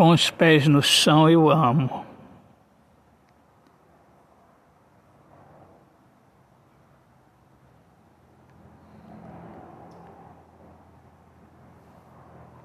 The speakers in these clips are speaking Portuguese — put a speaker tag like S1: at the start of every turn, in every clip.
S1: Com os pés no chão eu amo.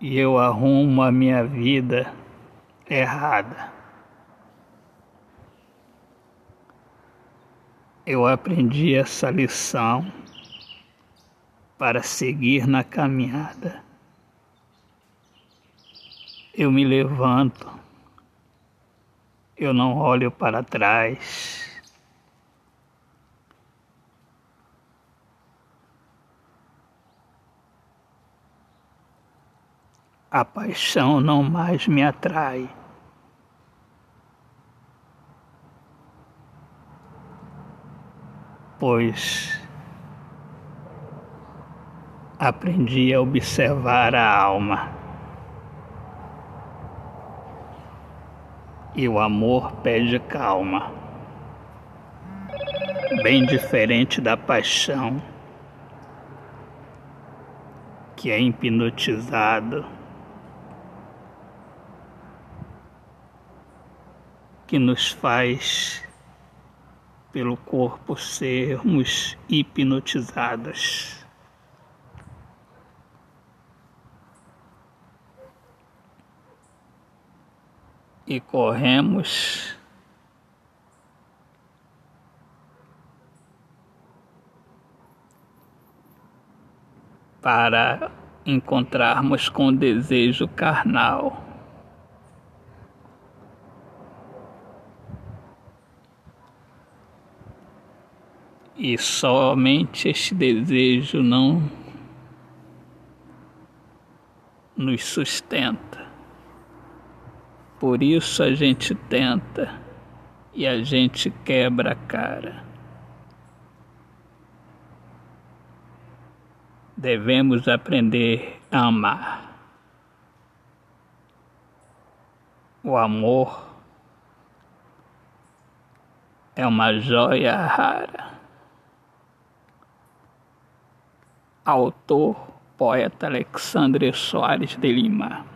S1: E eu arrumo a minha vida errada. Eu aprendi essa lição para seguir na caminhada. Eu me levanto, eu não olho para trás. A paixão não mais me atrai. Pois aprendi a observar a alma. E o amor pede calma, bem diferente da paixão, que é hipnotizado, que nos faz, pelo corpo, sermos hipnotizados. E corremos para encontrarmos com o desejo carnal. E somente este desejo não nos sustenta. Por isso a gente tenta e a gente quebra a cara. Devemos aprender a amar. O amor é uma joia rara. Autor, poeta Alexandre Soares de Lima.